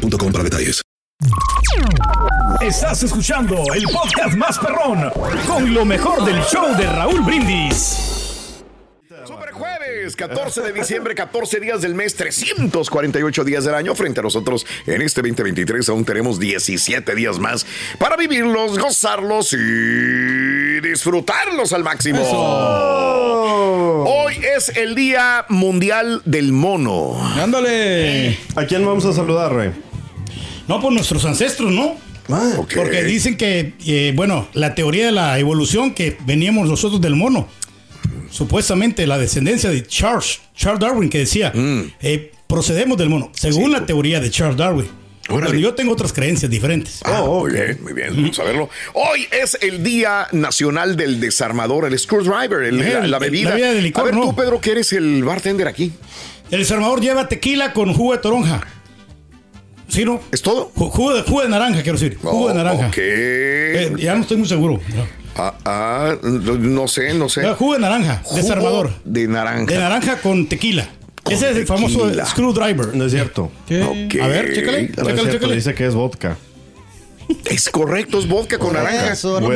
boostmobile.com para detalles. Estás escuchando el podcast más perrón con lo mejor del show de Raúl Brindis. Super jueves, 14 de diciembre, 14 días del mes, 348 días del año. Frente a nosotros en este 2023 aún tenemos 17 días más para vivirlos, gozarlos y disfrutarlos al máximo. Hoy es el Día Mundial del Mono. Ándale. ¿A quién vamos a saludar, Rey? No, por nuestros ancestros, ¿no? Ok. Porque dicen que, eh, bueno, la teoría de la evolución que veníamos nosotros del mono, supuestamente la descendencia de Charles, Charles Darwin, que decía, Mm. eh, procedemos del mono, según la teoría de Charles Darwin. Órale. Pero yo tengo otras creencias diferentes. Ah, muy bien, muy bien, vamos a verlo. Hoy es el Día Nacional del Desarmador, el screwdriver, el- la, bebida. la bebida de licor, a ver, ¿no? tú, Pedro, que eres el bartender aquí. El desarmador lleva tequila con jugo de toronja. ¿Sí, no? ¿Es todo? Ju- Jugo de, jugo de naranja, quiero decir. Jugo de Oh, naranja. ok. Eh, ya no estoy muy seguro. Ah, ah, no sé, no sé. Jugo de naranja, Jugo desarmador. De naranja. De naranja con tequila. Ese es el famoso screwdriver. No es cierto. Ok. A ver, chécale, No chécale, cierto, chécale. dice que es vodka. Es correcto, es vodka con naranja. Bueno,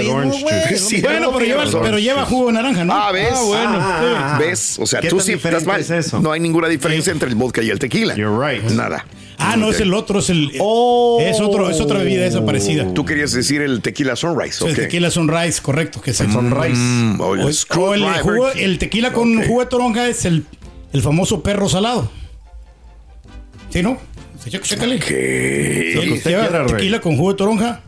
pero lleva, pero lleva jugo de naranja, ¿no? Ah, ¿ves? Ah, bueno. Ah. ¿Ves? O sea, ¿Qué tú sí estás mal. es eso? No hay ninguna diferencia entre el vodka y el tequila. You're right. Nada. Ah, no, es el otro, es el. Oh. Es otro, es otra bebida esa parecida. Tú querías decir el tequila sunrise, El tequila sunrise, correcto. Que es el, Sunrise. Mm, o el o, el, jugo- el tequila con jugo de toronja es el, el famoso perro salado. ¿Sí, no? Chécale. Ok. Lo que usted Lleva quiera, Rey. tequila con jugo de toronja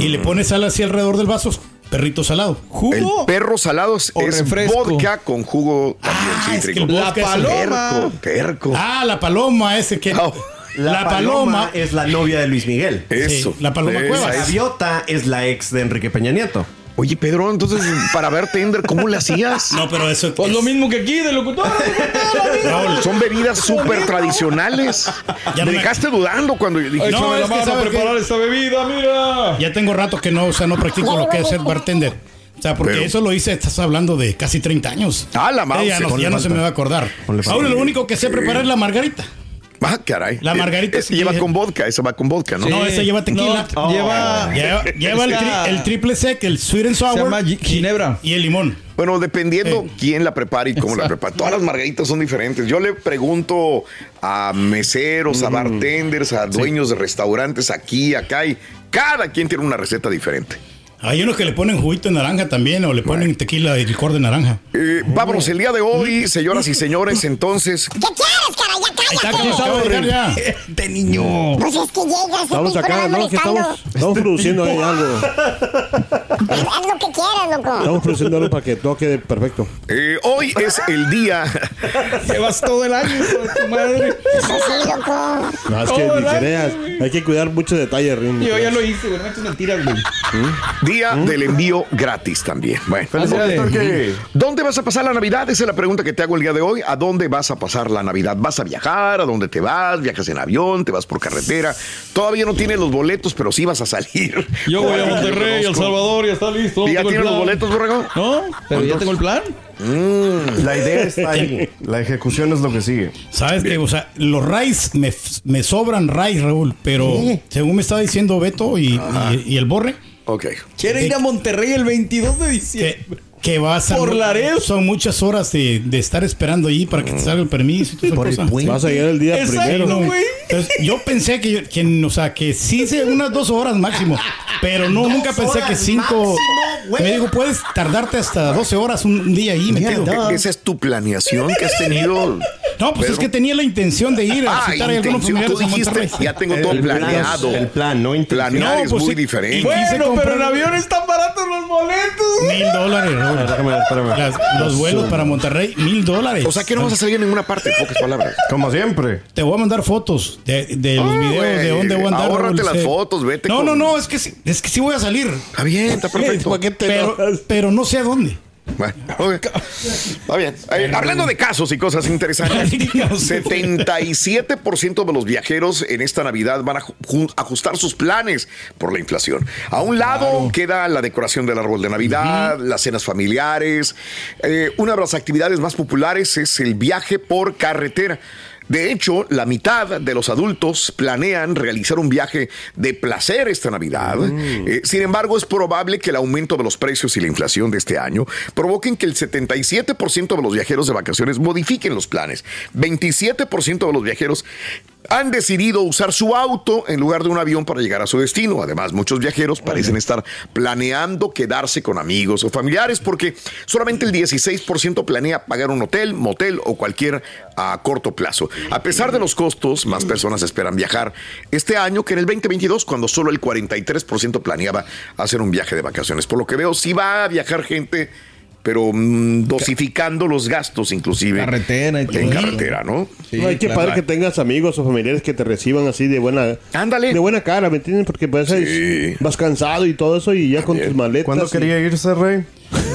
y le pone sal así alrededor del vaso, perrito salado. El Jugo. perro salado es, refresco. vodka con jugo también Ah, es que el La vodka es- paloma. Perco, perco. Ah, la paloma, ese que. Oh, la, paloma. es la novia de Luis Miguel. eso. Sí, la paloma Cuevas. La es. gaviota es la ex de Enrique Peña Nieto. Oye, Pedro, entonces, para ver Tender, ¿cómo le hacías? No, pero eso. Pues lo mismo que aquí, de locutor. Raúl, Son bebidas súper tradicionales. Ya Me dejaste dudando cuando dije, No, es que a sabe preparar que- esta bebida, mira. Ya tengo rato que no, o sea, no practico lo que es ser bartender. O sea, porque Pero- eso lo hice, estás hablando de casi 30 años. Ah, la. Eh, ya no, ya no se me va a acordar. Ahora lo único que sé preparar es la margarita. Ah, caray. La margarita Eh, sí lleva que- con vodka, esa va con vodka, ¿no? No, esa lleva tequila. No, lleva. Lleva, lleva el, tri- el triple sec, el sweet and sour. Se llama ginebra. Y el limón. Bueno, dependiendo Sí. quién la prepara y cómo la prepara. Todas las margaritas son diferentes. Yo le pregunto a meseros, a bartenders, a dueños de restaurantes aquí, acá, y cada quien tiene una receta diferente. Hay unos que le ponen juguito de naranja también o le ponen tequila y licor de naranja. Eh, vámonos, el día de hoy, señoras y señores, entonces, ¿Qué quieres? Ya está, cállate. ya. Este niño. Pues es que llegas, Estamos te acá, ¿no? Que estamos, estamos produciendo ahí algo. Haz lo que quieras, loco. Estamos produciendo algo para que todo quede perfecto. eh, hoy es el día. Llevas todo el año, de tu madre. Sí, loco. No, es que ni creas. Hay que cuidar mucho detalle, Rin. Yo ya lo hice, güey. No me eches mentiras, güey. Día del envío gratis también. Bueno. ¿dónde vas a pasar la Navidad? Esa es la pregunta que te hago el día de hoy. ¿A dónde vas a pasar la Navidad? ¿Vas a viajar? ¿A dónde te vas? ¿Viajas en avión? ¿Te vas por carretera? Todavía no tienes los boletos, pero sí vas a salir. Yo voy a que Monterrey, El. Salvador, ya está listo. ¿Y ¿Ya tienes los boletos, Borrego? No, pero ya tengo el plan. La idea está ahí. La ejecución es lo que sigue. ¿Sabes qué? O sea, los rays me, me sobran rays, Raúl, pero según me estaba diciendo Beto y, y- y el Borre, Ok. Quiere ir a Monterrey el 22 de diciembre. Que, vas a. Por Laredo. Son muchas horas de, de estar esperando ahí para que te salga el permiso y toda esa cosa. Vas a llegar el día Exacto, primero. No, güey. entonces, yo pensé que, yo- que, o sea, que sí, hice unas dos horas máximo, pero no, nunca pensé que cinco. me dijo, puedes tardarte hasta 12 horas un, un día ahí metido. ¿Esa es tu planeación que has tenido? No, pues es Pedro. que tenía la intención de ir a Ah, visitar a algunos intención. familiares Tú en dijiste, Monterrey. ya tengo todo El plan, planeado. el plan, no intención. Planear No, es pues muy sí. diferente. Y- Bueno, quise pero comprar- en avión están baratos los boletos. Mil dólares, Raúl. Espérame, espérame. Las- los vuelos para Monterrey, mil dólares. O sea que no vas a salir en ninguna parte, en pocas palabras. Como siempre. Te voy a mandar fotos de, de los Ah, videos de güey, dónde voy a andar. ahórrate las fotos, vete No, con- no, no, es que, sí- es que sí voy a salir. Está bien, está perfecto. Pero no sé a dónde. Bueno. Está bien. Eh, hablando de casos y cosas interesantes, 77% de los viajeros en esta Navidad van a ju- ajustar sus planes por la inflación. A un lado queda la decoración del árbol de Navidad, las cenas familiares. Eh, una de las actividades más populares es el viaje por carretera. De hecho, la mitad de los adultos planean realizar un viaje de placer esta Navidad. Eh, sin embargo, es probable que el aumento de los precios y la inflación de este año provoquen que el 77% de los viajeros de vacaciones modifiquen los planes. 27% de los viajeros han decidido usar su auto en lugar de un avión para llegar a su destino. Además, muchos viajeros parecen estar planeando quedarse con amigos o familiares porque solamente el 16% planea pagar un hotel, motel o cualquier a corto plazo. A pesar de los costos, más personas esperan viajar este año que en el 2022, cuando solo el 43% planeaba hacer un viaje de vacaciones. Por lo que veo, sí va a viajar gente pero mm, dosificando los gastos inclusive Carretera y todo en eso. carretera, ¿no? Sí, no, hay que claro. padre que tengas amigos o familiares que te reciban así de buena Ándale. de buena cara, ¿me entienden? Porque pues Sí. vas cansado y todo eso y ya con tus maletas. ¿Cuándo y- quería irse, Rey?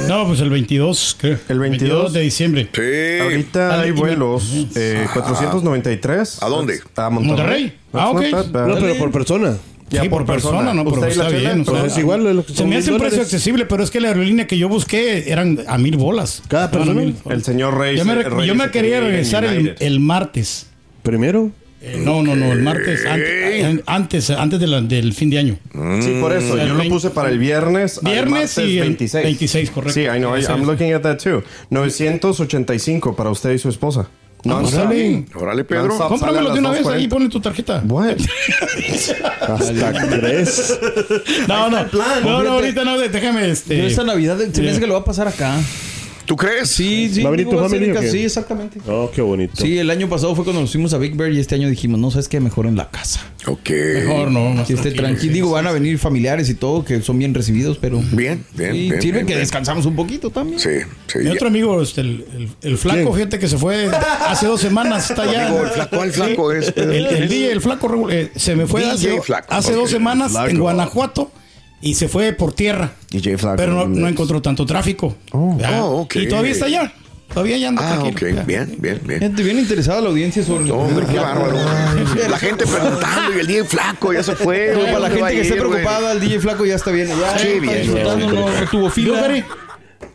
No, pues el 22, creo. ¿El 22? de diciembre. Sí. Ahorita Dale, hay vuelos eh, 493. ¿A dónde? A Monterrey. Monterrey. Ah, ok. No, pero por persona. Ya sí, por, persona, no, pero ¿Usted y la está bien. o sea, Pues es igual de lo que se me hace un precio accesible, pero es que la aerolínea que yo busqué eran a mil bolas. ¿Cada persona? mil bolas. El señor Rey. Yo me, se- Rey yo me quería regresar el, martes. Primero. Eh, no, no, no, el martes, antes, antes, antes de la- del fin de año. Sí, por eso. Yo lo puse para el viernes. al Viernes martes y el 26. 26, correcto. Sí, I know. I'm 26. looking at that too. 985 para usted y su esposa. No, Órale. Órale, Pedro. Cómpramelo de una vez, ahí 2:40. ponle tu tarjeta. What? Hasta tres. No, no, no, no, ahorita no, déjame este. Yo esta Navidad se me hace que lo va a pasar acá. ¿Tú crees? Sí, sí. ¿Va a venir digo, tu va a ser familia o acá. qué? Sí, exactamente. Oh, qué bonito. Sí, el año pasado fue cuando nos fuimos a Big Bear y este año dijimos, no, ¿sabes qué? Mejor en la casa. Ok. Mejor no, más Que esté tranquilo. Digo, van a venir familiares y todo, que son bien recibidos, pero... Bien, bien, Sí, bien. sirve bien, que bien. descansamos un poquito también. Sí, sí. Mi otro amigo, este, el, el- el flaco, ¿Quién? fíjate que se fue hace dos semanas, está allá. Amigo, el flaco, ¿cuál flaco es? El, el DJ, el flaco, eh, se me fue DJ hace, flaco, hace ok. dos semanas Flaco. en Guanajuato y se fue por tierra. DJ Flaco. Pero no, no encontró tanto tráfico. ¿verdad? Oh, ok. Y todavía está allá. Todavía ya anda Ah, ok. Bien, bien, bien. Gente bien interesada la audiencia sobre el Hombre, qué bárbaro. La gente preguntando y el día flaco ya se fue. Pero para la ¿Dónde va gente que esté preocupada, el DJ Flaco ya está bien. Ya Qué está bien, no, no tuvo fila.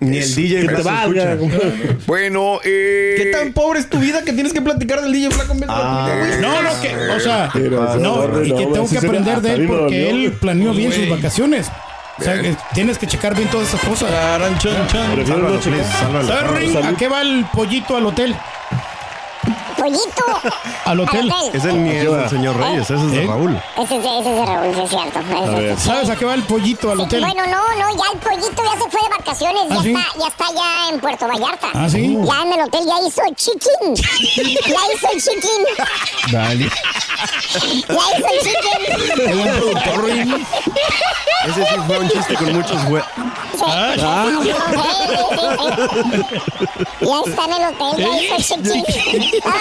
Ni el DJ Que te valga. escucha. Bueno, eh. ¿Qué tan pobre es tu vida que tienes que platicar del DJ Flaco en vez de la tuya, güey? No, no, que, o sea, no, y que tengo que aprender de él porque él planeó bien sus vacaciones. O sea, que tienes que checar bien todas esas cosas. ¿A qué va el pollito al hotel? Pollito. Al hotel. Es el nieto del señor Reyes, ese es de ¿Eh? Raúl. Ese es de, ese es de Raúl, sí es cierto. Ese A es- ¿Sabes a qué va el pollito al hotel? Bueno, no, no, ya el pollito ya se fue de vacaciones, ¿Ah, ya, sí? está, ya está ya en Puerto Vallarta. ¿Ah, sí? Ya en el hotel ya hizo chicken. ya hizo el chicken. Dale. Ya hizo el chicken. Ese sí fue un chiste con muchos hue... Ya está en el hotel, ya hizo el chicken. A ver,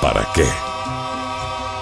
¿para qué?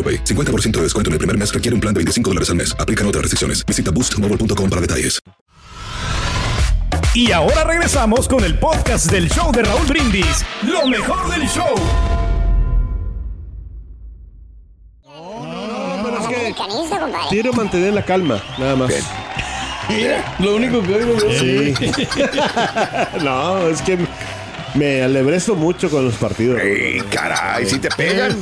AroPay. 50% de descuento en el primer mes requiere un plan de 25 dólares al mes. Aplican otras restricciones. Visita boostmobile.com para detalles. Y ahora regresamos con el podcast del show de Raúl Brindis. Lo mejor del show. Quiero mantener la calma, nada más. Lo único que oigo es Sí. no, es que me alebrezo mucho con los partidos. Ey, caray, si te pegan.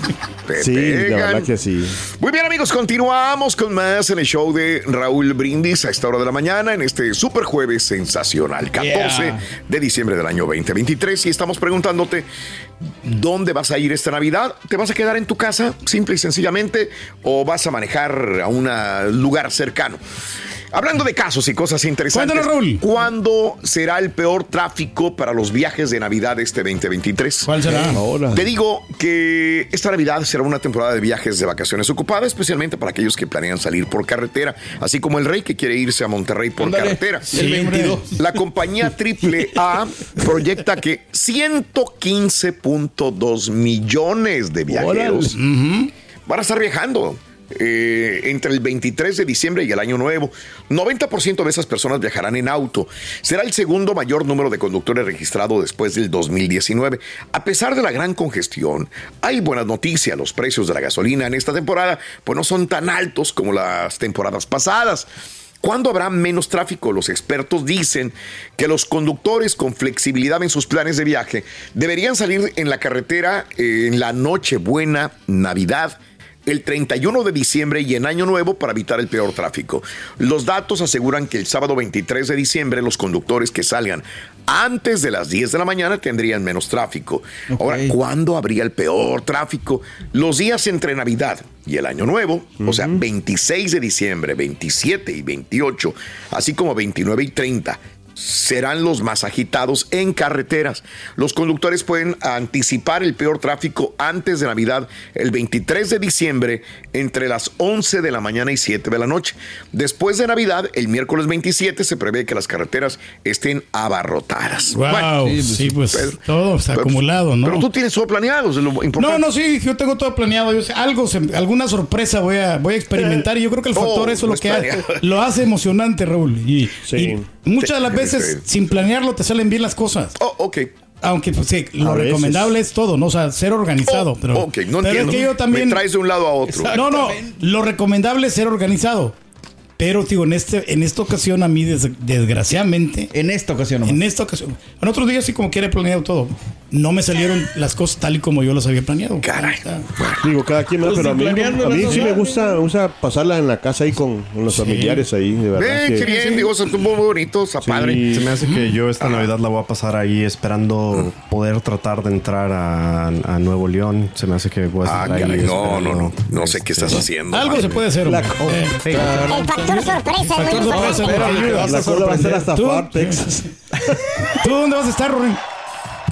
Te Sí, de pegan. verdad que sí. Muy bien, amigos, continuamos con más en el show de Raúl Brindis a esta hora de la mañana en este super jueves sensacional, 14 Yeah. de diciembre del año 2023. Y estamos preguntándote, ¿dónde vas a ir esta Navidad? ¿Te vas a quedar en tu casa, simple y sencillamente, o vas a manejar a un lugar cercano? Hablando de casos y cosas interesantes, Cuéntanos, Raúl. ¿cuándo será el peor tráfico para los viajes de Navidad este 2023? ¿Cuál será? Ahora. Te digo que esta Navidad será una temporada de viajes de vacaciones ocupada, especialmente para aquellos que planean salir por carretera, así como el rey que quiere irse a Monterrey por Ándale. carretera. El 22. La compañía AAA proyecta que 115.2 millones de viajeros van a estar viajando. eh, entre el 23 de diciembre y el año nuevo. 90% de esas personas viajarán en auto. Será el segundo mayor número de conductores registrado después del 2019. A pesar de la gran congestión, hay buenas noticias. Los precios de la gasolina en esta temporada pues no son tan altos como las temporadas pasadas. ¿Cuándo habrá menos tráfico? Los expertos dicen que los conductores con flexibilidad en sus planes de viaje deberían salir en la carretera eh, en la noche buena, Navidad, el 31 de diciembre y en Año Nuevo para evitar el peor tráfico. Los datos aseguran que el sábado 23 de diciembre los conductores que salgan antes de las 10 de la mañana tendrían menos tráfico. Ahora, ¿cuándo habría el peor tráfico? Los días entre Navidad y el Año Nuevo, o sea, 26 de diciembre, 27 y 28, así como 29 y 30 serán los más agitados en carreteras. Los conductores pueden anticipar el peor tráfico antes de Navidad, el 23 de diciembre, entre las 11 de la mañana y 7 de la noche. Después de Navidad, el miércoles 27, se prevé que las carreteras estén abarrotadas. Wow, Bueno, sí, pues pero- todo está pero- acumulado, ¿no? Pero tú tienes todo planeado, es lo importante. No, no, sí, yo tengo todo planeado. Yo sé, algo, se- alguna sorpresa voy a, voy a experimentar y yo creo que el factor Oh, eso es lo pues que ha- planeado. lo hace emocionante, Raúl. Y, Sí. y muchas de las Sí, veces sí. sin planearlo te salen bien las cosas. Oh, ok. Aunque pues, sí, lo A veces. recomendable es todo, ¿no? O sea, ser organizado. Oh, pero, ok, no pero entiendo. es que yo también. Me traes de un lado a otro. No, no, lo recomendable es ser organizado. Pero, digo, en, este, en esta ocasión, a mí, des- desgraciadamente, En esta ocasión nomás. en esta ocasión, en otros días sí, como quiere planeado todo. No me salieron las cosas tal y como yo las había planeado. Caray. Digo, cada quien. Pues pero a mí, a mí sí son me gusta, gusta pasarla en la casa ahí con, con los familiares ahí, de verdad. Ven, que- qué bien, digo, estuvo muy bonito, está padre. Se me hace que yo esta Navidad la voy a pasar ahí esperando poder tratar de entrar a, a Nuevo León. Se me hace que voy a Ah, estar ahí. caray, no, no, no, no sé qué estás haciendo. Algo madre se puede hacer. La Eh, El factor sorpresa es muy importante. La cola va a ser hasta ¿Tú? Far, Texas. ¿Tú dónde vas a estar, Rory?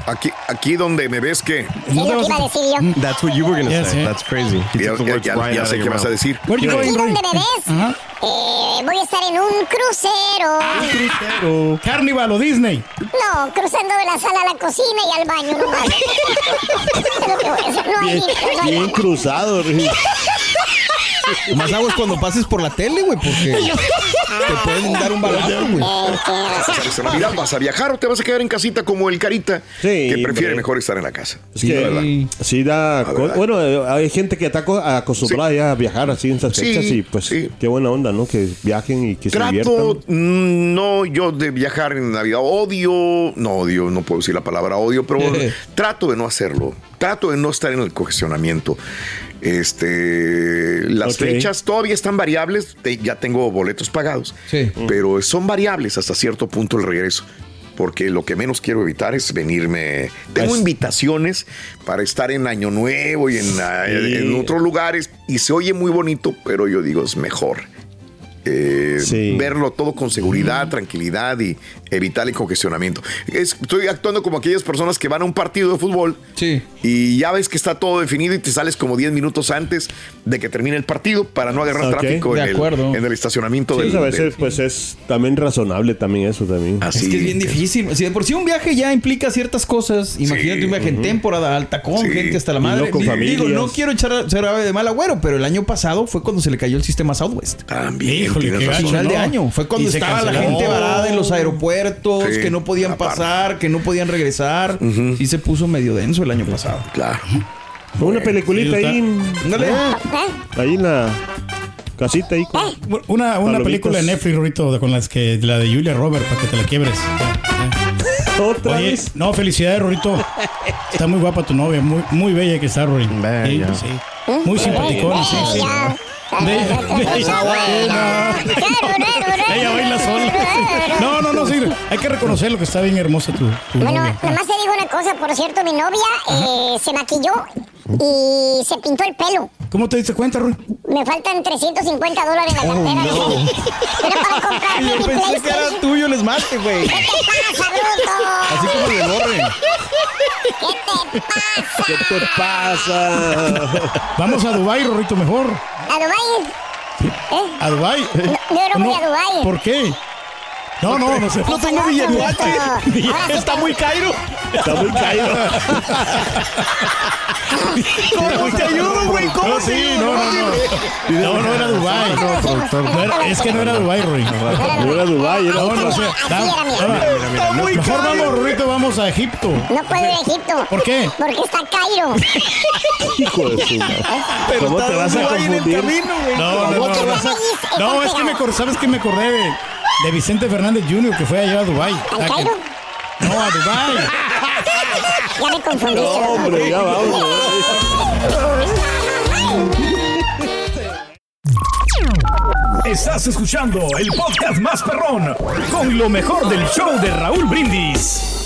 Aquí, aquí donde me ves que. ¿No iba a decir yo. That's what you were gonna Ya say. That's crazy. Ya, right sé qué vas a decir. Where you Aquí going, donde me ves, eh, voy a estar en un crucero. Carnival o Disney. No, cruzando de la sala a la cocina y al baño. No hay Bien, no bien cruzado. Más aguas cuando pases por la tele, güey, porque te pueden dar un balazo, güey. Vas a hacer esta Navidad, ¿Vas a viajar o te vas a quedar en casita como el Carita? Sí, que prefiere hombre. mejor estar en la casa. Es Sí, que ¿verdad? sí da. Bueno, hay gente que está co- acostumbrada ya a viajar así en esas Sí, fechas y pues sí. qué buena onda, ¿no? Que viajen y que se Trato, diviertan. mm, no yo de viajar en Navidad, odio, no odio, no puedo decir la palabra odio, pero trato de no hacerlo, trato de no estar en el congestionamiento. Este, las fechas todavía están variables, te- ya tengo boletos pagados, Sí. pero son variables hasta cierto punto el regreso. Porque lo que menos quiero evitar es venirme. Tengo Pues- invitaciones para estar en Año Nuevo y en, Sí. en otros lugares, y se oye muy bonito, pero yo digo es mejor. Eh, Sí. verlo todo con seguridad, tranquilidad y evitar el congestionamiento. Es- estoy actuando como aquellas personas que van a un partido de fútbol Sí. y ya ves que está todo definido y te sales como 10 minutos antes de que termine el partido para no agarrar tráfico en el, en el estacionamiento Sí, del, a veces del- pues es también razonable también eso también. así. es que es bien difícil. Si de por sí un viaje ya implica ciertas cosas, imagínate Sí. un viaje en temporada alta con Sí. gente hasta la madre. no con Digo, no quiero echar ser ave de mal agüero, pero el año pasado fue cuando se le cayó el sistema Southwest. También. Híjole, qué gacho, Final de ¿no? año. Fue cuando estaba la gente varada en los aeropuertos, Sí, que no podían pasar, que no podían regresar. Sí se puso medio denso el año pasado. Claro. Una peliculita Sí, ahí, Ándale. ¿Eh? ahí en la casita ahí con... Una, una película de Netflix, Rorito, con las que la de Julia Robert, para que te la quiebres. Otra Oye, vez. no, felicidades, Rorito. Está muy guapa tu novia, muy, muy bella que está, Rory. Bella. Sí, sí. Muy simpaticona, sí, sí. Ella. Bella, bella. Ella baila sola. No, no, no, sí. Hay que reconocer lo que está bien hermosa tu, tu Bueno, novia. nomás te digo una cosa, por cierto, mi novia eh, se maquilló y se pintó el pelo. ¿Cómo te diste cuenta, Rory? Me faltan 350 dólares en la cartera. Pero para comprarme Yo mi pensé que era PlayStation. tuyo el esmalte, güey. ¿Qué te pasa, bruto? Así como de borre. ¿Qué te pasa? ¿Qué te pasa? Vamos a Dubai, Rorito, mejor. ¿A Dubái? ¿Eh? A Dubai. No, yo no voy a Dubái. ¿Por qué? No, no, no sé. No tengo billetuache. Está muy cairo. Está muy caído. ¿Cómo te ayudo, güey? ¿Cómo No, te sí, ayudo? no, no, no. No, no era Dubai. No era- es que no era Dubai, Rory. No era Dubái, era No, no sé. Está muy Mejor caro. vamos, Rorito, vamos a Egipto. No puedo ir a Egipto. ¿Por qué? Porque está Cairo. Hijo de su madre. Pero ¿Cómo está te vas a Dubái en el confundir? camino, güey. No, no, no. ¿Qué no, es que me sabes que me acordé de, Vicente Fernández Jr. que fue allá a Dubai. ¿Al Cairo? No, a Dubai. Ya me confundí. No, hombre, ya vamos. Estás escuchando el podcast más perrón con lo mejor del show de Raúl Brindis.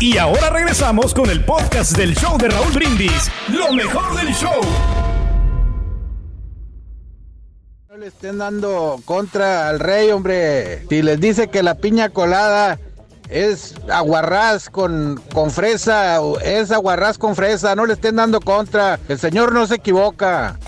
Y ahora regresamos con el podcast del show de Raúl Brindis. Lo mejor del show. No le estén dando contra al rey, hombre. Si les dice que la piña colada es aguarrás con, con fresa, es aguarrás con fresa, no le estén dando contra. El señor no se equivoca.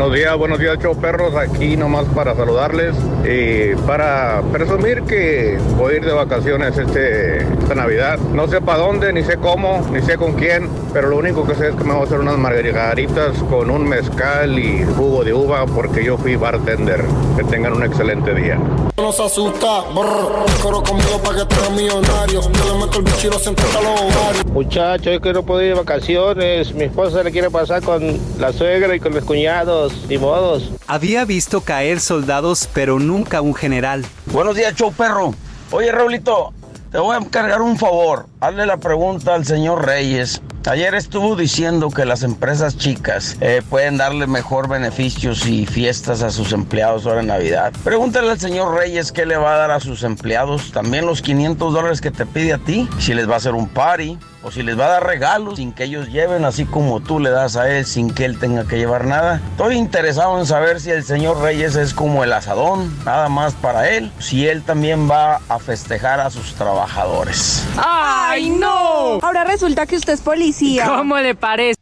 Buenos días, buenos días, show perros. Aquí nomás para saludarles y para presumir que voy a ir de vacaciones este, esta Navidad. No sé para dónde, ni sé cómo, ni sé con quién, pero lo único que sé es que me voy a hacer unas margaritas con un mezcal y jugo de uva porque yo fui bartender. Que tengan un excelente día. No se asusta, brr, coro conmigo para que te millonario. Yo le meto el lo siento a los ovarios. Muchacho, yo que no puedo ir de vacaciones. Mi esposa le quiere pasar con la suegra y con los cuñados. Ni modos. Había visto caer soldados, pero nunca un general. Buenos días, show perro. Oye, Raulito, te voy a encargar un favor. Hazle la pregunta al señor Reyes. Ayer estuvo diciendo que las empresas chicas eh, pueden darle mejor beneficios y fiestas a sus empleados ahora en Navidad. Pregúntale al señor Reyes qué le va a dar a sus empleados. También los 500 dólares que te pide a ti. Si les va a hacer un party o si les va a dar regalos sin que ellos lleven, así como tú le das a él sin que él tenga que llevar nada. Estoy interesado en saber si el señor Reyes es como el asadón, nada más para él, si él también va a festejar a sus trabajadores. ¡Ay, no! Ahora resulta que usted es policía. ¿Cómo le parece?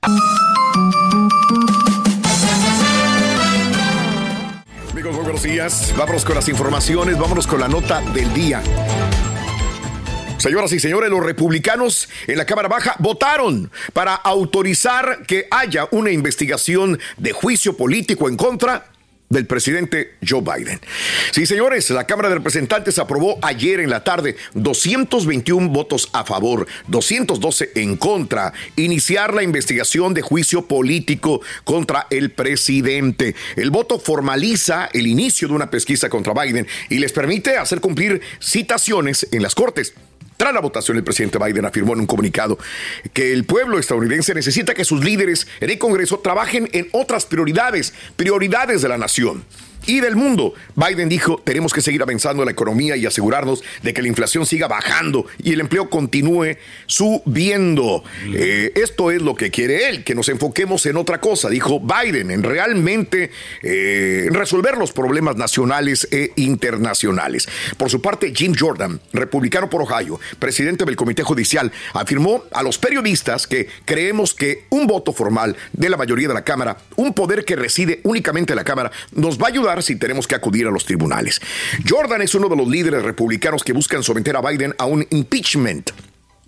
Amigos, muy buenos días. Vámonos con las informaciones, vámonos con la nota del día. Señoras y señores, los republicanos en la Cámara Baja votaron para autorizar que haya una investigación de juicio político en contra del presidente Joe Biden. Sí, señores, la Cámara de Representantes aprobó ayer en la tarde 221 votos a favor, 212 en contra, iniciar la investigación de juicio político contra el presidente. El voto formaliza el inicio de una pesquisa contra Biden y les permite hacer cumplir citaciones en las cortes. Tras la votación, el presidente Biden afirmó en un comunicado que el pueblo estadounidense necesita que sus líderes en el Congreso trabajen en otras prioridades, prioridades de la nación y del mundo. Biden dijo, tenemos que seguir avanzando en la economía y asegurarnos de que la inflación siga bajando y el empleo continúe subiendo. Eh, esto es lo que quiere él, que nos enfoquemos en otra cosa, dijo Biden, en realmente eh, resolver los problemas nacionales e internacionales. Por su parte, Jim Jordan, republicano por Ohio, presidente del Comité Judicial, afirmó a los periodistas que creemos que un voto formal de la mayoría de la Cámara, un poder que reside únicamente en la Cámara, nos va a ayudar si tenemos que acudir a los tribunales. Jordan es uno de los líderes republicanos que buscan someter a Biden a un impeachment.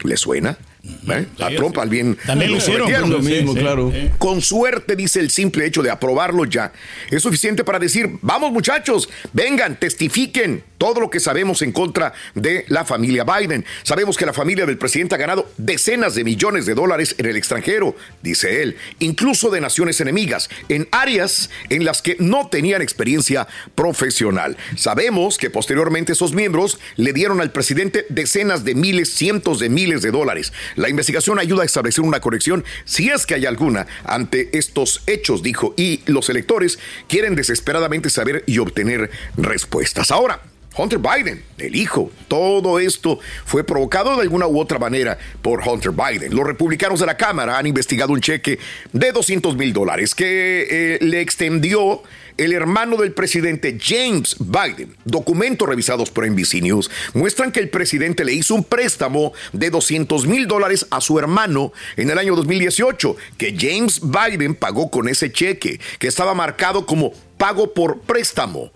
¿Le suena? ¿Eh? A Trump al bien También lo hicieron, lo mismo, claro. Con suerte, dice el simple hecho de aprobarlo ya, es suficiente para decir, vamos muchachos, vengan, testifiquen todo lo que sabemos en contra de la familia Biden. Sabemos que la familia del presidente ha ganado decenas de millones de dólares en el extranjero, dice él, incluso de naciones enemigas, en áreas en las que no tenían experiencia profesional. Sabemos que posteriormente esos miembros le dieron al presidente decenas de miles, cientos de miles de dólares. La investigación ayuda a establecer una corrección, si es que hay alguna, ante estos hechos, dijo, y los electores quieren desesperadamente saber y obtener respuestas. Ahora, Hunter Biden, el hijo, todo esto fue provocado de alguna u otra manera por Hunter Biden. Los republicanos de la Cámara han investigado un cheque de 200 mil dólares que eh, le extendió el hermano del presidente James Biden. Documentos revisados por NBC News muestran que el presidente le hizo un préstamo de 200 mil dólares a su hermano en el año 2018, que James Biden pagó con ese cheque, que estaba marcado como pago por préstamo.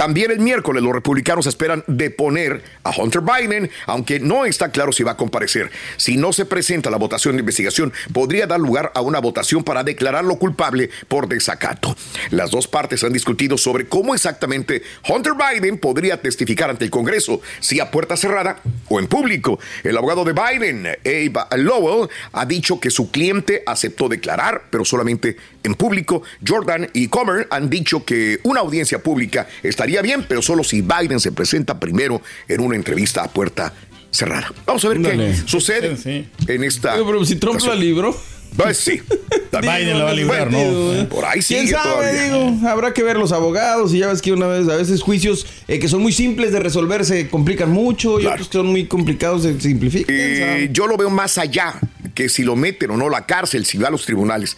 También el miércoles los republicanos esperan deponer a Hunter Biden, aunque no está claro si va a comparecer. Si no se presenta la votación de investigación, podría dar lugar a una votación para declararlo culpable por desacato. Las dos partes han discutido sobre cómo exactamente Hunter Biden podría testificar ante el Congreso, si a puerta cerrada o en público. El abogado de Biden, Abe Lowell, ha dicho que su cliente aceptó declarar, pero solamente en público. Jordan y Comer han dicho que una audiencia pública estaría bien, pero solo si Biden se presenta primero en una entrevista a puerta cerrada. Vamos a ver qué sucede en esta. Pero si Trump la libró. Pues sí. Biden la va a librar, Bueno, ¿no? Por ahí ¿Quién sigue sabe? Digo, habrá que ver los abogados y ya ves que una vez a veces juicios eh, que son muy simples de resolver se complican mucho y otros que son muy complicados se simplifican. Eh, yo lo veo más allá que si lo meten o no a la cárcel, si va a los tribunales.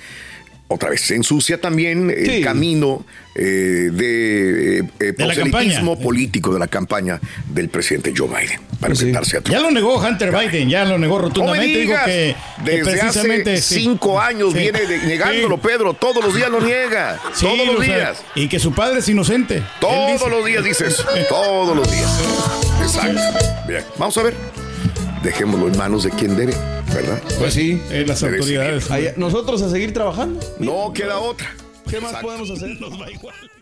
Otra vez, se ensucia también el Sí. camino eh, de, eh, De proselitismo político de la campaña del presidente Joe Biden para enfrentarse a Trump. Ya lo negó Hunter Biden, ya lo negó rotundamente. Digas, que, que desde precisamente. hace sí. cinco años Sí. viene negándolo, Sí. Pedro. Todos los días lo niega. Sí, todos los días. y que su padre es inocente. Todos los días dices. Todos los días. Exacto. Bien, vamos a ver. Dejémoslo en manos de quien debe, ¿verdad? Pues sí. Eh, las De autoridades. Ahí- Nosotros a seguir trabajando. No queda otra. ¿Qué más podemos hacer?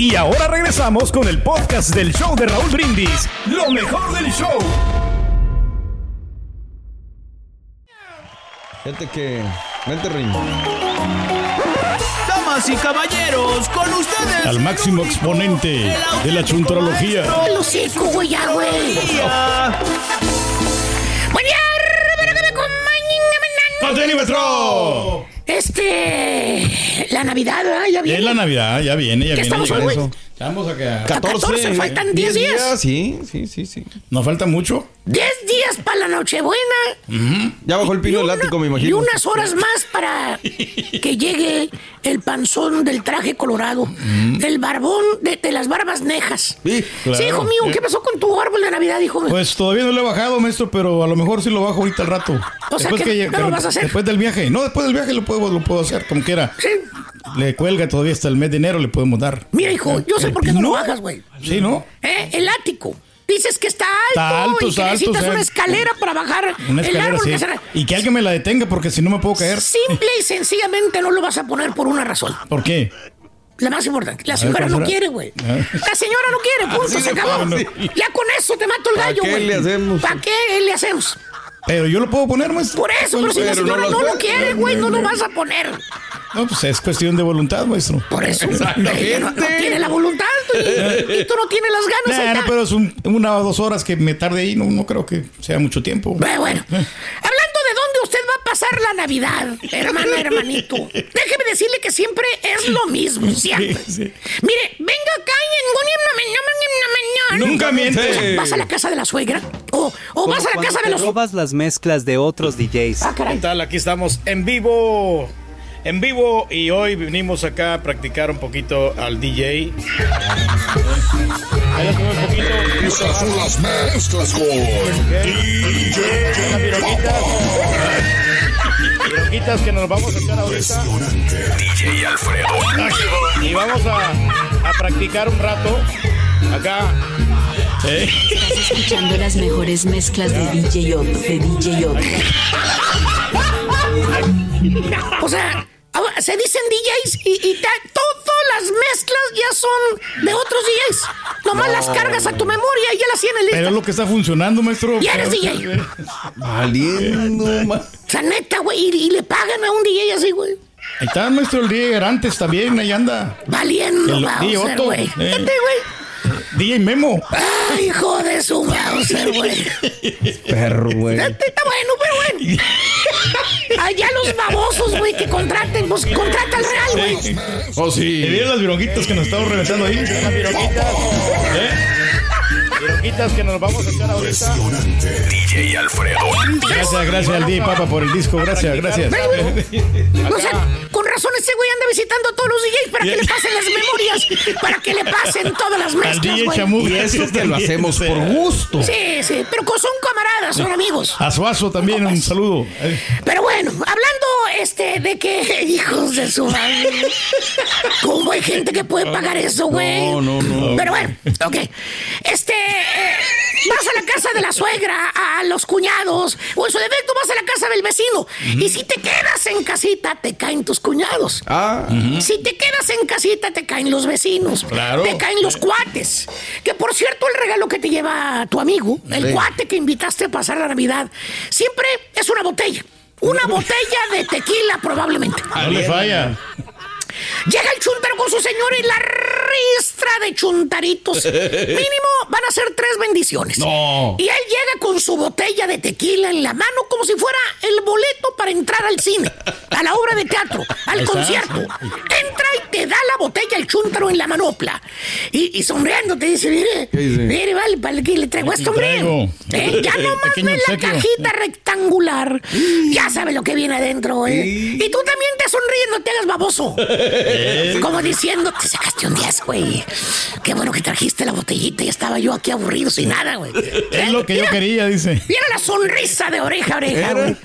Y ahora regresamos con el podcast del show de Raúl Brindis. Lo mejor del show. Fíjate que. Vente, Rin. Damas y caballeros, con ustedes. Al máximo exponente de la chuntarología. El hocico, güey, ya, güey. Buen día, reverendo con ¡Contenido, maestro! Este. La Navidad, ¿verdad? Ya viene. Es la Navidad, ya viene, ya ¿Qué viene. estamos hoy, güey? eso. Estamos acá. 14, faltan 10 días. Sí, sí, sí, sí. ¿No falta mucho? 10 días para la Nochebuena. Ya bajó el pino del ático, me Y imagino. unas horas más para que llegue el panzón del traje colorado. El barbón de, de las barbas nejas. Sí, claro. hijo mío, ¿qué pasó con tu árbol de Navidad, hijo mío? Pues todavía no lo he bajado, maestro, pero a lo mejor sí lo bajo ahorita al rato. O sea que que- no lo vas a hacer. Después del viaje. No, después del viaje lo puedo, lo puedo hacer, como quiera. Le cuelga todavía hasta el mes de enero, le podemos dar. Mira, hijo, yo sé ¿El por qué no lo bajas, güey. Sí, ¿no? ¿Eh? El ático. Dices que está alto, Está alto, y que está alto, necesitas o sea, una escalera para bajar Una el árbol sí. que será. Y que alguien me la detenga porque si no me puedo caer. Simple y sencillamente no lo vas a poner por una razón. ¿Por qué? La más importante. La señora ¿cuál no quiere, güey. La señora no quiere, punto, se de acabó. Ya con eso te mato el ¿Para gallo, qué güey. le hacemos? ¿Para qué le hacemos? Pero yo lo puedo poner, maestro. Por eso, pero si la Pero no señora no lo quiere, güey, no lo vas a poner. No, pues es cuestión de voluntad, maestro. Por eso. No, no tiene la voluntad y, y tú no tienes las ganas. Nah, ahí no, pero es un- una o dos horas que me tarde ahí, no, no creo que sea mucho tiempo. Bueno, bueno. De dónde usted va a pasar la Navidad, hermano, hermanito. Déjeme decirle que siempre es lo mismo, siempre. Mire, venga acá y en Nunca miente. ¿Vas a la casa de la suegra? ¿O, o vas a la casa de los... robas las mezclas de otros DJs. Ah, ¿Qué tal? Aquí estamos en vivo. En vivo y hoy venimos acá a practicar un poquito al DJ. Ahí lo tenemos un poquito. Estas son las mezclas con Las que nos vamos a echar ahorita. DJ Alfredo. Y vamos a, a practicar un rato. Acá. ¿Eh? Estás escuchando las mejores mezclas de DJ Otto, de DJ Otto. O sea, ahora se dicen DJs y, y todas las mezclas ya son de otros DJs. Nomás las cargas a tu memoria y ya las tienes Pero es listas. lo que está funcionando, maestro. Ya eres DJ. Valiendo, ma- O sea, neta, güey, y, y le pagan a un DJ así, güey. Ahí está, maestro, el DJ antes también, ahí anda. Valiendo, El Bowser, DJ Otto, güey. eh. Güey. DJ Memo. Ay, hijo de su Bowser, güey. Perro, güey. Está está bueno, pero bueno. Allá los babosos, güey, que contraten, pues contrata al real, güey. Oh, ¿Y sí. vieron las vironguitas que nos estamos reventando ahí? Las vironguitas. ¿Eh? Vironguitas que nos vamos a echar ahorita. DJ Alfredo. Gracias, gracias al DJ Papa por el disco. Gracias, gracias. O sea, con razón ese güey anda visitando a todos los DJs para que le pasen las memorias, para que le pasen todas las Al mezclas. Y eso que lo hacemos por gusto. Sí, sí, pero son camaradas, son amigos. A Suazo también un saludo. Pero bueno, hablando este de que hijos de su madre. ¿Cómo hay gente que puede pagar eso, güey? No, no, no. Pero bueno, ok. Este eh, vas a la casa de la suegra, a los cuñados, o en su defecto vas a la casa del vecino. Y si te quedas en casita, te caen tus cuñados. Ah, Si te quedas en casita, te caen los vecinos. Claro. Te caen los cuates. Que por cierto, el regalo que te lleva tu amigo, el Sí. cuate que invitaste a pasar la Navidad, siempre es una botella. Una botella de tequila, probablemente. No le falla. Llega el chuntaro con su señora y la ristra de chuntaritos. Mínimo van a ser tres bendiciones. No. Y él llega con su botella de tequila en la mano como si fuera el boleto para entrar al cine, a la obra de teatro, al concierto. Entra y te da la botella el chuntaro en la manopla. Y, y sonriendo te dice, mire, mire, vale, para que le traigo a este hombre. Eh, ya nomás ve la cajita rectangular. Ya sabe lo que viene adentro, ¿eh? Y tú también te sonríes, no te hagas baboso. Como diciendo, te sacaste un 10, güey. Qué bueno que trajiste la botellita y estaba yo aquí aburrido sin nada, güey. Es lo que yo quería, dice. Mira la sonrisa de oreja a oreja, güey.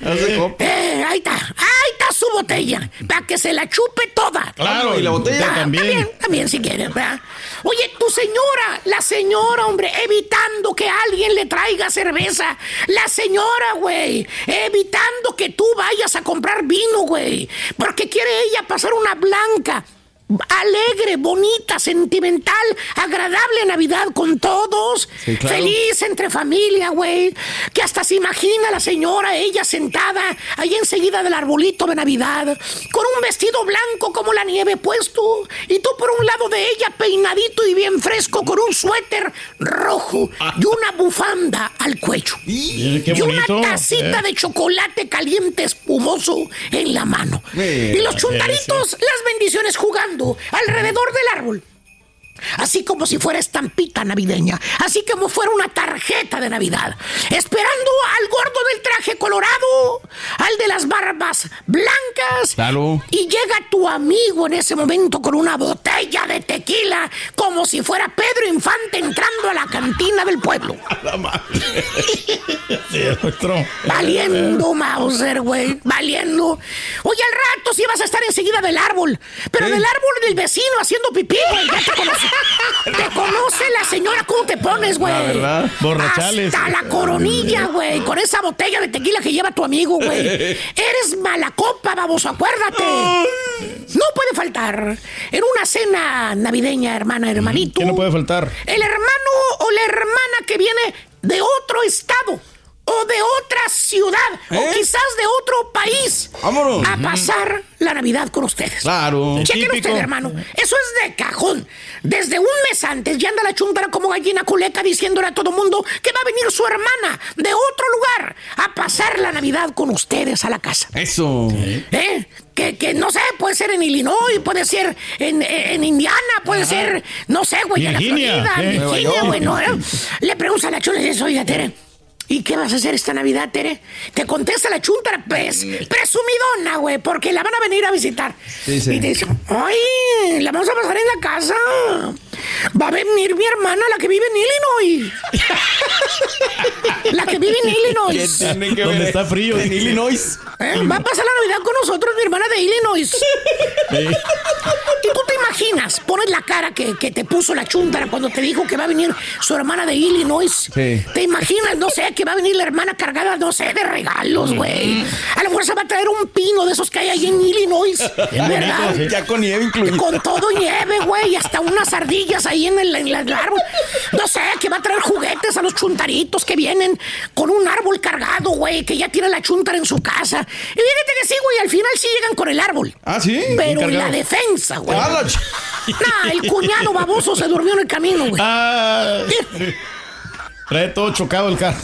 Eh, ahí está, ahí está su botella, para que se la chupe toda. Claro, ¿y la botella? Ah, también. también, también si quieres, ¿verdad? Oye, tu señora, la señora, hombre, evitando que alguien le traiga cerveza. La señora, güey, evitando que tú vayas a comprar vino, güey. Porque quiere ella pasar una blanca. Alegre, bonita, sentimental, agradable Navidad con todos. Sí, claro. Feliz entre familia, güey. Que hasta se imagina la señora, ella sentada ahí enseguida del arbolito de Navidad, con un vestido blanco como la nieve puesto, y tú por un lado de ella peinadito y bien fresco con un suéter rojo y una bufanda al cuello. Y una tacita eh. de chocolate caliente espumoso en la mano. Mira, y los chuntaritos, las bendiciones jugando alrededor del árbol. Así como si fuera estampita navideña, así como fuera una tarjeta de Navidad, esperando al gordo del traje colorado, al de las barbas blancas, Claro. y llega tu amigo en ese momento con una botella de tequila, como si fuera Pedro Infante entrando a la cantina del pueblo. Sí, maestro. Valiendo, Mauser, güey. Valiendo. Oye, al rato sí vas a estar enseguida del árbol. Pero del árbol del vecino haciendo pipí, güey. Ya te conoce. te conoce la señora cómo te pones, güey. La verdad, borrachales. Hasta la coronilla, güey. Con esa botella de tequila que lleva tu amigo, güey. Eres mala copa, baboso, acuérdate. No puede faltar. En una cena navideña, hermana, hermanito. ¿Qué no puede faltar? El hermano o la hermana que viene de otro estado o de otra ciudad o quizás de otro país ¿Eh? Vámonos. a pasar la Navidad con ustedes. Claro. Chequen Típico. usted, hermano. Eso es de cajón. Desde un mes antes ya anda la chuntara como gallina culeca diciéndole a todo mundo que va a venir su hermana de otro lugar a pasar la Navidad con ustedes a la casa. Eso. ¿Eh? Que, que no sé, puede ser en Illinois, puede ser en, en Indiana, puede ser, no sé, güey, en la Florida, ¿eh? Nueva Virginia, güey, no, ¿eh? Le pregunta a la chula y dice, oiga, Tere, ¿y qué vas a hacer esta Navidad, Tere? Te contesta la chuntara, pues, presumidona, güey, porque la van a venir a visitar. Sí, sí. Y te dice, ay, la vamos a pasar en la casa. Va a venir mi hermana, la que vive en Illinois. la que vive en ¿Qué Illinois. tiene que Donde ver? está frío. En Illinois. ¿Eh? Va a pasar la Navidad con nosotros, mi hermana de Illinois. Y tú te imaginas, pones la cara que, que te puso la chuntara cuando te dijo que va a venir su hermana de Illinois. Sí. Te imaginas, no sé, que va a venir la hermana cargada, no sé, de regalos, güey. A lo mejor se va a traer un pino de esos que hay ahí en Illinois. ¿Verdad? Ya con nieve incluida. Con todo nieve, güey, y hasta unas ardillas ahí en el, en el árbol. No sé, que va a traer juguetes a los chuntaritos que vienen con un árbol cargado, güey, que ya tiene la chuntara en su casa. Y fíjate que sí, güey, al final sí llegan con el árbol. Ah, sí. Pero en la defensa, güey. Ah, la ch- Nah, el cuñado baboso se durmió en el camino, güey. Ah, trae todo chocado el carro.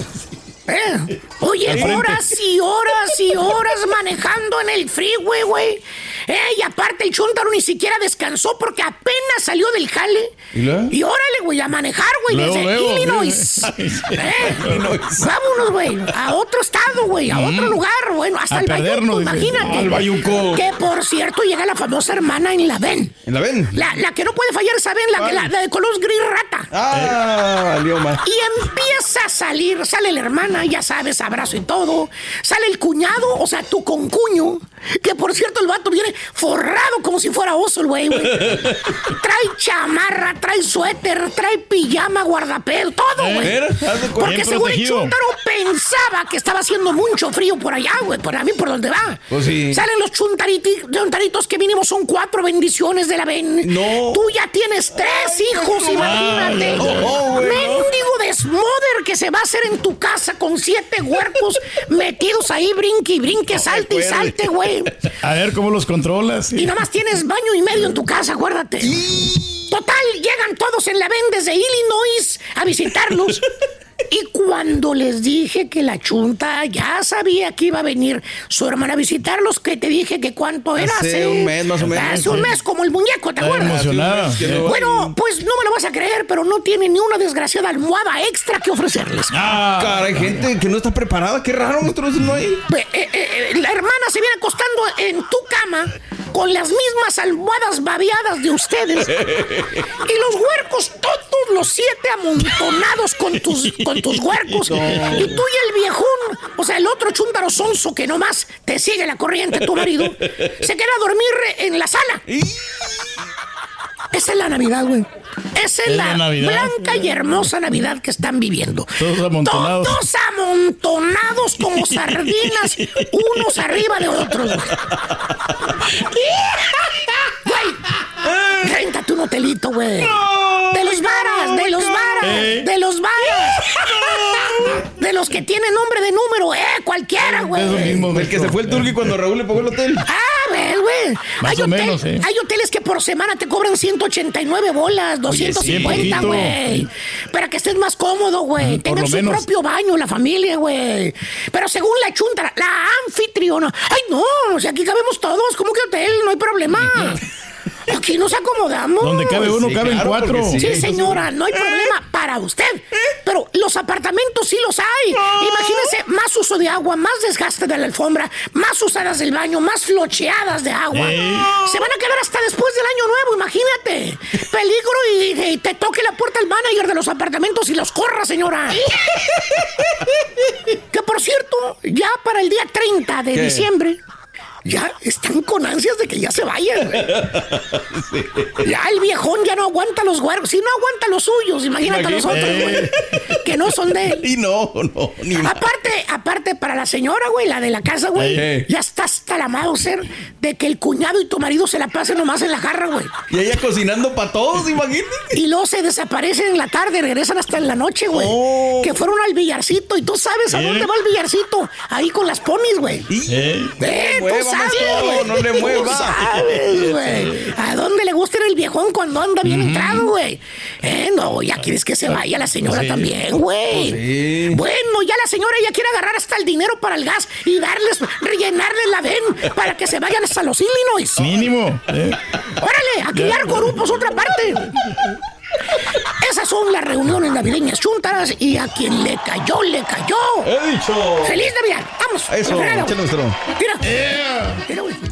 ¿Eh? Oye, horas y horas y horas manejando en el freeway, güey. Eh, y aparte el chuntaro ni siquiera descansó porque apenas salió del jale. ¿Y órale, güey, a manejar, güey, desde luego, Illinois. Eh, Vámonos, güey, a otro estado, güey, a otro lugar, bueno, hasta A el Bayuco, imagínate. Al Bayuco. Que por cierto llega la famosa hermana en la ven. ¿En la ven? La, la que no puede fallar, ¿saben? La, que- la, la de color gris rata. Ah, valió más. Y empieza a salir, sale la hermana, ya sabes, abrazo y todo. Sale el cuñado, o sea, tu concuño. Que por cierto, el vato viene forrado como si fuera oso, el güey, güey. Trae chamarra, trae suéter, trae pijama, guardapedo, todo, Eh, güey. Porque según el chúntaro pensaba que estaba haciendo mucho frío por allá, güey. Por a mí, por donde va. Pues sí. Salen los chuntaritos que mínimo son cuatro bendiciones de la ven. No. Tú ya tienes tres hijos, imagínate. no. Oh, güey, no. Mendigo desmoder que se va a hacer en tu casa con siete huercos metidos ahí, brinque y brinque, salte y salte, güey. A ver cómo los controlas. Y nomás tienes baño y medio en tu casa, acuérdate. Total, llegan todos en la ven desde Illinois a visitarlos. Y cuando les dije que la chunta ya sabía que iba a venir su hermana a visitarlos, que te dije que cuánto era Hace un mes, más o menos. Hace un mes, como el muñeco, ¿te acuerdas? Bueno, pues no me lo vas a creer, pero no tiene ni una desgraciada almohada extra que ofrecerles. Ah, Cara, hay gente que no está preparada. Qué raro, nosotros no hay. Eh, eh, eh, la hermana se viene acostando en tu cama con las mismas almohadas babeadas de ustedes. Y los huercos, todos los siete amontonados con tus, con tus huercos. Y tú y el viejón, o sea, el otro chúndaro sonso que nomás te sigue la corriente, tu marido, se queda a dormir en la sala. Esa es la Navidad, güey. Esa es, Es la, blanca y hermosa Navidad que están viviendo. Todos amontonados. Todos amontonados como sardinas, unos arriba de otros. güey. Güey, motelito, güey. De los varas, de los varas, Eh. de los varas. De los que tienen nombre de número, eh, cualquiera, güey. Eso mismo, El que se fue el turqui cuando Raúl le pagó el hotel. Ah, ves, güey. Más Hay, o hotel- menos, ¿eh? hay hoteles que por semana te cobran 189 bolas, 250, poquito. güey. Para que estés más cómodo, güey. por Tengan lo su menos. propio baño, la familia, güey. Pero según la chunta, la anfitriona. Ay, no, o sea, aquí cabemos todos. ¿Cómo que hotel? No hay problema. Aquí nos acomodamos. Donde cabe uno, Sí, caben claro, cuatro. Sí, señora, no hay problema para usted. Pero los apartamentos sí los hay. Imagínese más uso de agua, más desgaste de la alfombra, más usadas del baño, más flocheadas de agua. Se van a quedar hasta después del año nuevo, imagínate. Peligro y, y te toque la puerta el manager de los apartamentos y los corra, señora. que por cierto, ya para el día 30 de ¿Qué? diciembre. Ya están con ansias de que ya se vayan. güey. Ya el viejón ya no aguanta los huercos. Si no aguanta los suyos, imagínate a los otros, güey. Que no son de él. Y no, no, ni más. Aparte, aparte para la señora, güey, la de la casa, güey, Ey. ya está hasta la ser de que el cuñado y tu marido se la pasen nomás en la jarra, güey. Y ella cocinando para todos, imagínate. Y luego se desaparecen en la tarde, regresan hasta en la noche, güey. Oh. Que fueron al billarcito. Y tú sabes a ¿Eh? dónde va el billarcito. Ahí con las ponis, güey. Eh. Eh, tú sabes, no le sabes, güey. ¿A dónde le gusta ir el viejón cuando anda bien entrado, güey? Eh, no, ya quieres que se vaya la señora Sí. también, güey. Sí. Bueno, ya la señora ya quiere agarrar hasta el dinero para el gas y darles, rellenarles la ven para que se vayan hasta los Illinois. Mínimo. eh. ¡Órale! ¡A criar grupos otra parte! Esas son las reuniones navideñas chuntaras y a quien le cayó, le cayó. He dicho. ¡Feliz Navidad! ¡Vamos! Eso, eche nuestro. Mira. Mira, güey.